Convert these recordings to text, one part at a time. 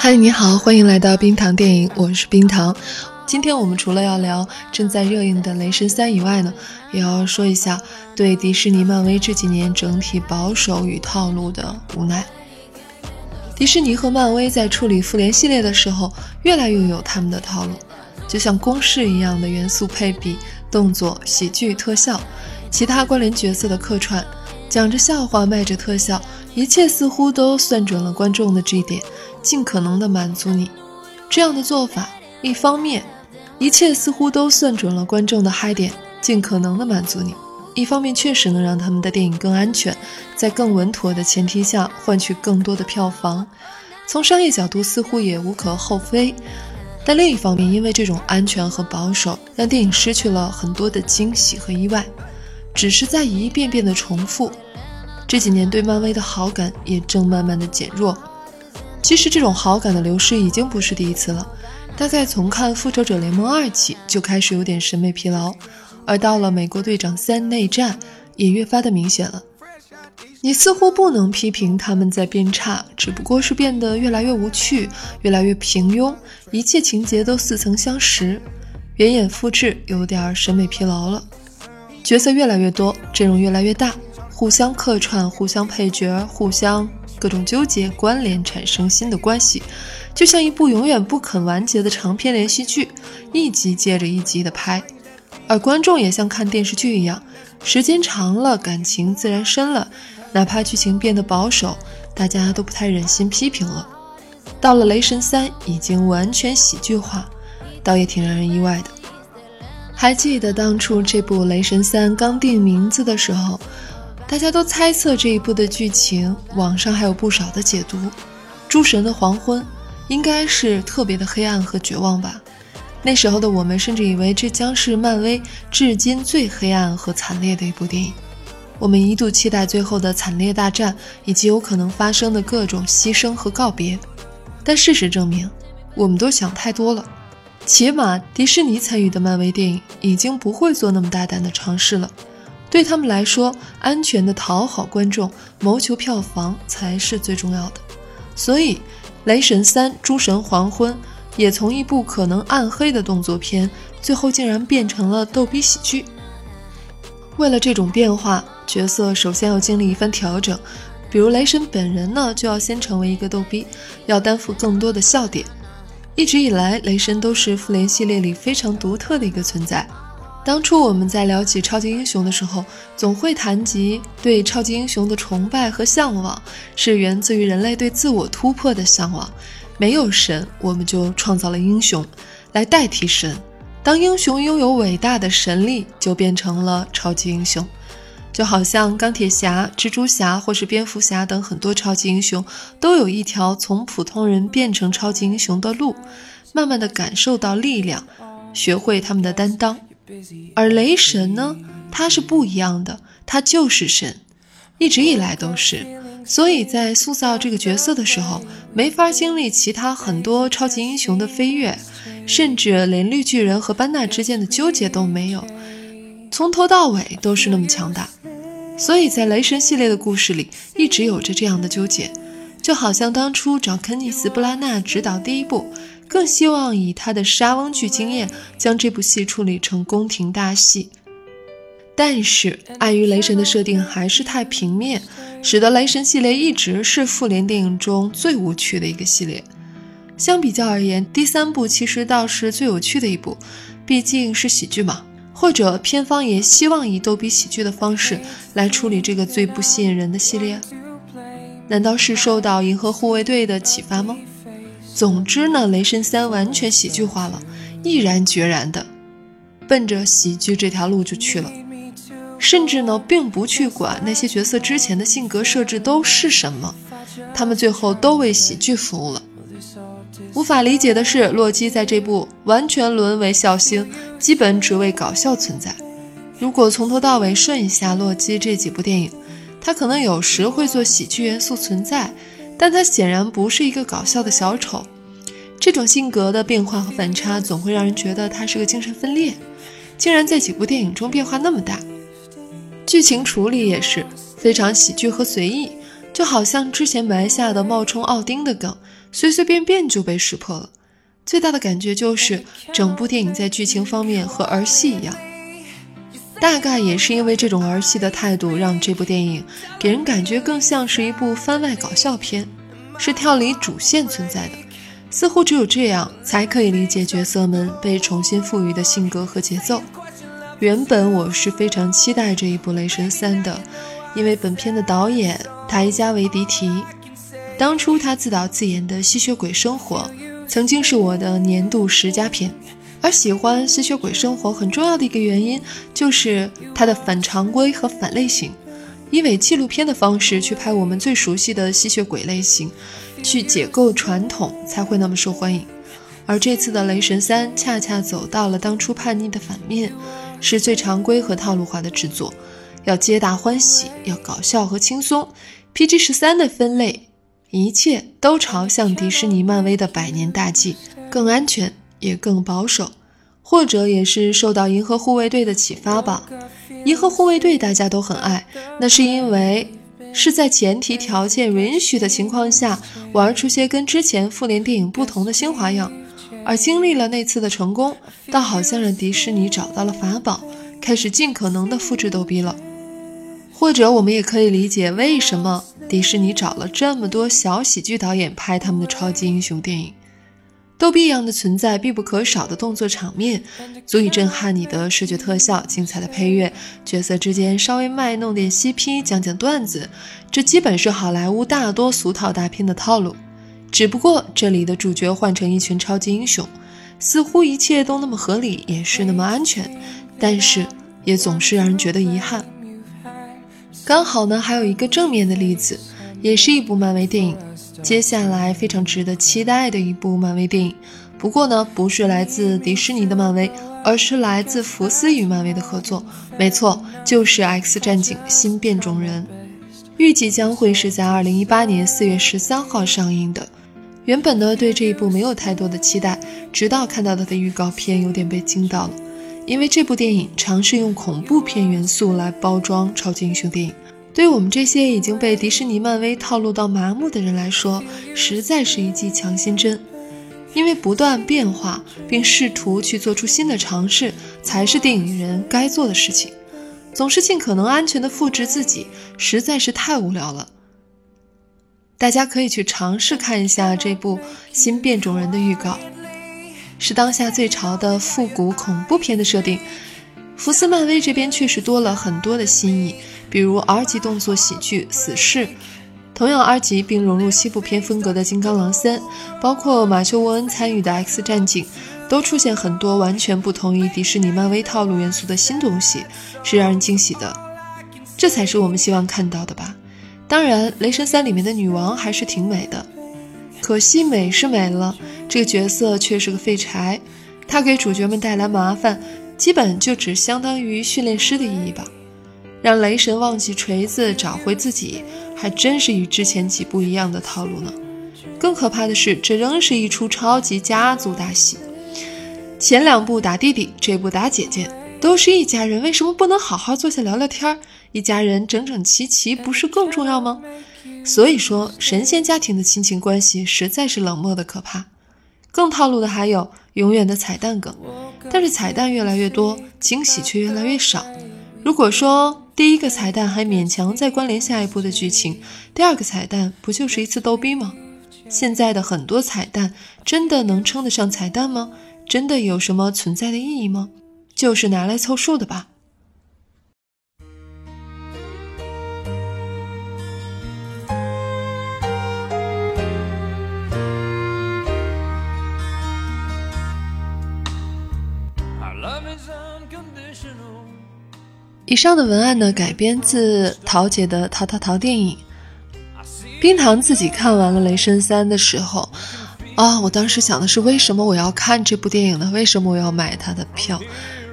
嗨，你好，欢迎来到冰糖电影，我是冰糖。今天我们除了要聊正在热映的《雷神三》以外呢，也要说一下对迪士尼、漫威这几年整体保守与套路的无奈。迪士尼和漫威在处理复联系列的时候，越来越有他们的套路，就像公式一样的元素配比、动作、喜剧、特效，其他关联角色的客串，讲着笑话卖着特效，一切似乎都算准了观众的这一点。尽可能的满足你，这样的做法，一方面，一切似乎都算准了观众的嗨点，尽可能的满足你；一方面，确实能让他们的电影更安全，在更稳妥的前提下换取更多的票房。从商业角度似乎也无可厚非，但另一方面，因为这种安全和保守，让电影失去了很多的惊喜和意外，只是在一遍遍的重复。这几年对漫威的好感也正慢慢的减弱。其实这种好感的流失已经不是第一次了，大概从看《复仇者联盟二》起就开始有点审美疲劳，而到了《美国队长三内战》也越发的明显了。你似乎不能批评他们在变差，只不过是变得越来越无趣，越来越平庸，一切情节都似曾相识，原眼复制，有点审美疲劳了。角色越来越多，阵容越来越大，互相客串，互相配角，互相。各种纠结关联产生新的关系，就像一部永远不肯完结的长篇连续剧，一集接着一集的拍，而观众也像看电视剧一样，时间长了，感情自然深了，哪怕剧情变得保守，大家都不太忍心批评了。到了《雷神三》，已经完全喜剧化，倒也挺让人意外的。还记得当初这部《雷神三》刚定名字的时候？大家都猜测这一部的剧情，网上还有不少的解读。诸神的黄昏应该是特别的黑暗和绝望吧？那时候的我们甚至以为这将是漫威至今最黑暗和惨烈的一部电影。我们一度期待最后的惨烈大战以及有可能发生的各种牺牲和告别。但事实证明，我们都想太多了。起码迪士尼参与的漫威电影已经不会做那么大胆的尝试了。对他们来说，安全的讨好观众、谋求票房才是最重要的。所以，《雷神三：诸神黄昏》也从一部可能暗黑的动作片，最后竟然变成了逗比喜剧。为了这种变化，角色首先要经历一番调整。比如雷神本人呢，就要先成为一个逗逼，要担负更多的笑点。一直以来，雷神都是复联系列里非常独特的一个存在。当初我们在聊起超级英雄的时候，总会谈及对超级英雄的崇拜和向往，是源自于人类对自我突破的向往。没有神，我们就创造了英雄来代替神。当英雄拥有伟大的神力，就变成了超级英雄。就好像钢铁侠、蜘蛛侠或是蝙蝠侠等很多超级英雄，都有一条从普通人变成超级英雄的路，慢慢的感受到力量，学会他们的担当。而雷神呢，他是不一样的，他就是神，一直以来都是。所以在塑造这个角色的时候，没法经历其他很多超级英雄的飞跃，甚至连绿巨人和班纳之间的纠结都没有，从头到尾都是那么强大。所以在雷神系列的故事里，一直有着这样的纠结，就好像当初找肯尼斯·布拉纳执导第一部。更希望以他的莎翁剧经验将这部戏处理成宫廷大戏，但是碍于雷神的设定还是太平面，使得雷神系列一直是复联电影中最无趣的一个系列。相比较而言，第三部其实倒是最有趣的一部，毕竟是喜剧嘛。或者片方也希望以逗比喜剧的方式来处理这个最不吸引人的系列，难道是受到银河护卫队的启发吗？总之呢，雷神三完全喜剧化了，毅然决然的奔着喜剧这条路就去了，甚至呢，并不去管那些角色之前的性格设置都是什么，他们最后都为喜剧服务了。无法理解的是，洛基在这部完全沦为笑星，基本只为搞笑存在。如果从头到尾顺一下洛基这几部电影，他可能有时会做喜剧元素存在，但他显然不是一个搞笑的小丑。这种性格的变化和反差，总会让人觉得他是个精神分裂，竟然在几部电影中变化那么大。剧情处理也是非常喜剧和随意，就好像之前埋下的冒充奥丁的梗，随随便便就被识破了。最大的感觉就是，整部电影在剧情方面和儿戏一样。大概也是因为这种儿戏的态度，让这部电影给人感觉更像是一部番外搞笑片，是跳离主线存在的。似乎只有这样，才可以理解角色们被重新赋予的性格和节奏。原本我是非常期待这一部《雷神三》的，因为本片的导演塔伊加维迪提，当初他自导自演的《吸血鬼生活》曾经是我的年度十佳片。而喜欢吸血鬼生活很重要的一个原因，就是它的反常规和反类型，以伪纪录片的方式去拍我们最熟悉的吸血鬼类型，去解构传统才会那么受欢迎。而这次的《雷神三》恰恰走到了当初叛逆的反面，是最常规和套路化的制作，要皆大欢喜，要搞笑和轻松。PG 十三的分类，一切都朝向迪士尼、漫威的百年大计，更安全。也更保守，或者也是受到《银河护卫队》的启发吧。《银河护卫队》大家都很爱，那是因为是在前提条件允许的情况下，玩出些跟之前复联电影不同的新花样。而经历了那次的成功，倒好像让迪士尼找到了法宝，开始尽可能的复制逗比了。或者我们也可以理解，为什么迪士尼找了这么多小喜剧导演拍他们的超级英雄电影。逗比一样的存在，必不可少的动作场面，足以震撼你的视觉特效，精彩的配乐，角色之间稍微卖弄点 CP，讲讲段子，这基本是好莱坞大多俗套大片的套路。只不过这里的主角换成一群超级英雄，似乎一切都那么合理，也是那么安全，但是也总是让人觉得遗憾。刚好呢，还有一个正面的例子，也是一部漫威电影。接下来非常值得期待的一部漫威电影，不过呢，不是来自迪士尼的漫威，而是来自福斯与漫威的合作。没错，就是《X 战警：新变种人》，预计将会是在二零一八年四月十三号上映的。原本呢，对这一部没有太多的期待，直到看到它的预告片，有点被惊到了，因为这部电影尝试用恐怖片元素来包装超级英雄电影。对于我们这些已经被迪士尼、漫威套路到麻木的人来说，实在是一剂强心针。因为不断变化并试图去做出新的尝试，才是电影人该做的事情。总是尽可能安全的复制自己，实在是太无聊了。大家可以去尝试看一下这部《新变种人》的预告，是当下最潮的复古恐怖片的设定。福斯漫威这边确实多了很多的新意。比如 R 级动作喜剧《死侍》，同样 R 级并融入西部片风格的《金刚狼三》，包括马修·沃恩参与的《X 战警》，都出现很多完全不同于迪士尼、漫威套路元素的新东西，是让人惊喜的。这才是我们希望看到的吧？当然，《雷神三》里面的女王还是挺美的，可惜美是美了，这个角色却是个废柴，他给主角们带来麻烦，基本就只相当于训练师的意义吧。让雷神忘记锤子，找回自己，还真是与之前几部一样的套路呢。更可怕的是，这仍是一出超级家族大戏。前两部打弟弟，这部打姐姐，都是一家人，为什么不能好好坐下聊聊天儿？一家人整整齐齐，不是更重要吗？所以说，神仙家庭的亲情关系实在是冷漠的可怕。更套路的还有永远的彩蛋梗，但是彩蛋越来越多，惊喜却越来越少。如果说，第一个彩蛋还勉强再关联下一步的剧情，第二个彩蛋不就是一次逗逼吗？现在的很多彩蛋真的能称得上彩蛋吗？真的有什么存在的意义吗？就是拿来凑数的吧。以上的文案呢，改编自桃姐的《淘淘淘》电影。冰糖自己看完了《雷神三》的时候，啊，我当时想的是，为什么我要看这部电影呢？为什么我要买他的票？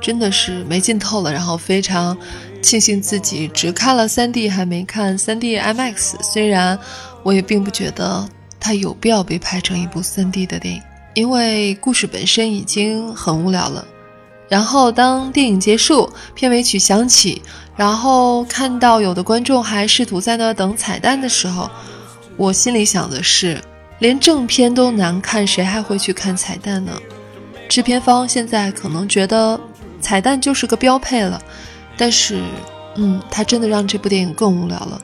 真的是没劲透了。然后非常庆幸自己只看了 3D，还没看 3D IMAX。虽然我也并不觉得它有必要被拍成一部 3D 的电影，因为故事本身已经很无聊了。然后当电影结束，片尾曲响起。然后看到有的观众还试图在那等彩蛋的时候，我心里想的是，连正片都难看，谁还会去看彩蛋呢？制片方现在可能觉得彩蛋就是个标配了，但是，嗯，他真的让这部电影更无聊了。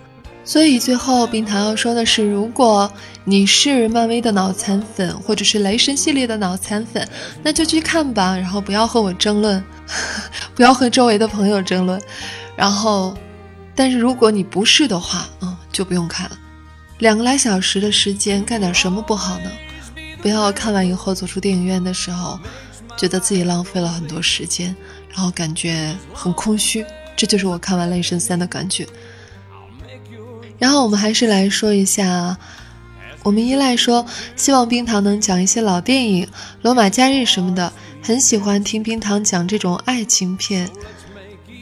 所以最后冰糖要说的是，如果你是漫威的脑残粉，或者是雷神系列的脑残粉，那就去看吧，然后不要和我争论，不要和周围的朋友争论。然后，但是如果你不是的话，嗯，就不用看了。两个来小时的时间，干点什么不好呢？不要看完以后走出电影院的时候，觉得自己浪费了很多时间，然后感觉很空虚。这就是我看完《雷神三》的感觉。然后我们还是来说一下，我们依赖说，希望冰糖能讲一些老电影，《罗马假日》什么的，很喜欢听冰糖讲这种爱情片。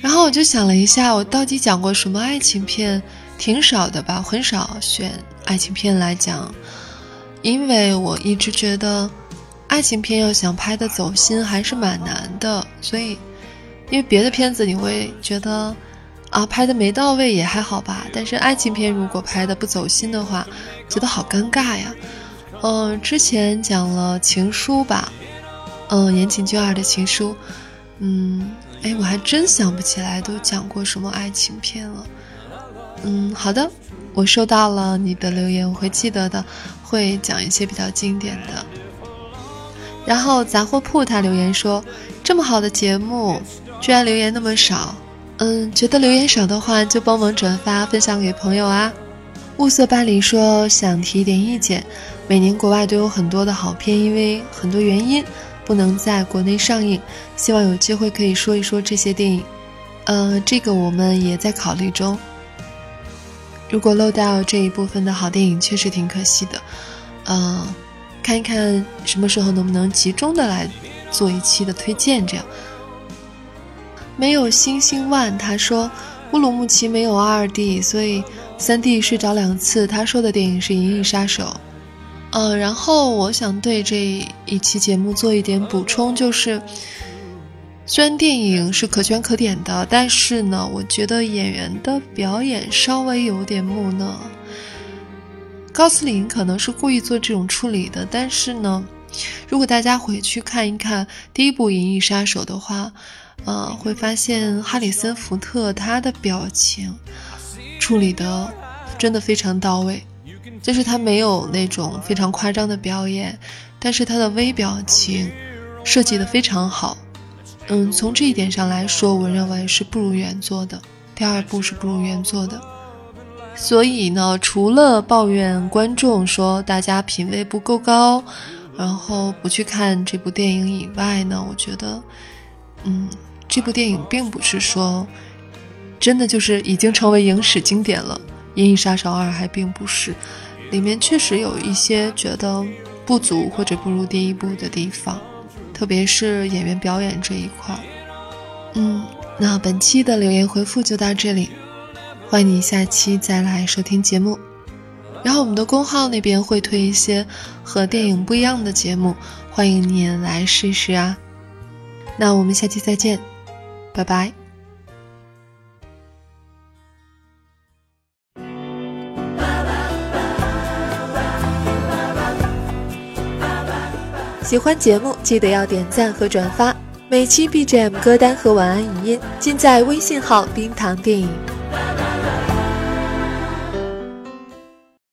然后我就想了一下，我到底讲过什么爱情片？挺少的吧，很少选爱情片来讲，因为我一直觉得，爱情片要想拍的走心还是蛮难的。所以，因为别的片子你会觉得，啊，拍的没到位也还好吧。但是爱情片如果拍的不走心的话，觉得好尴尬呀。嗯，之前讲了《情书》吧，嗯，言情剧二的情书，嗯。哎，我还真想不起来都讲过什么爱情片了。嗯，好的，我收到了你的留言，我会记得的，会讲一些比较经典的。然后杂货铺他留言说，这么好的节目，居然留言那么少。嗯，觉得留言少的话，就帮忙转发分享给朋友啊。物色巴黎说想提一点意见，每年国外都有很多的好片，因为很多原因。不能在国内上映，希望有机会可以说一说这些电影。呃，这个我们也在考虑中。如果漏掉这一部分的好电影，确实挺可惜的。呃，看一看什么时候能不能集中的来做一期的推荐。这样，没有星星 One，他说乌鲁木齐没有二 D，所以三 D 睡着两次。他说的电影是《银翼杀手》。嗯，然后我想对这一期节目做一点补充，就是虽然电影是可圈可点的，但是呢，我觉得演员的表演稍微有点木讷。高斯林可能是故意做这种处理的，但是呢，如果大家回去看一看第一部《银翼杀手》的话，呃，会发现哈里森福特他的表情处理的真的非常到位。就是他没有那种非常夸张的表演，但是他的微表情设计的非常好。嗯，从这一点上来说，我认为是不如原作的。第二部是不如原作的。所以呢，除了抱怨观众说大家品味不够高，然后不去看这部电影以外呢，我觉得，嗯，这部电影并不是说真的就是已经成为影史经典了，《银翼杀手二》还并不是。里面确实有一些觉得不足或者不如第一部的地方，特别是演员表演这一块。嗯，那本期的留言回复就到这里，欢迎你下期再来收听节目。然后我们的公号那边会推一些和电影不一样的节目，欢迎你来试试啊。那我们下期再见，拜拜。喜欢节目，记得要点赞和转发。每期 BGM 歌单和晚安语音尽在微信号“冰糖电影”。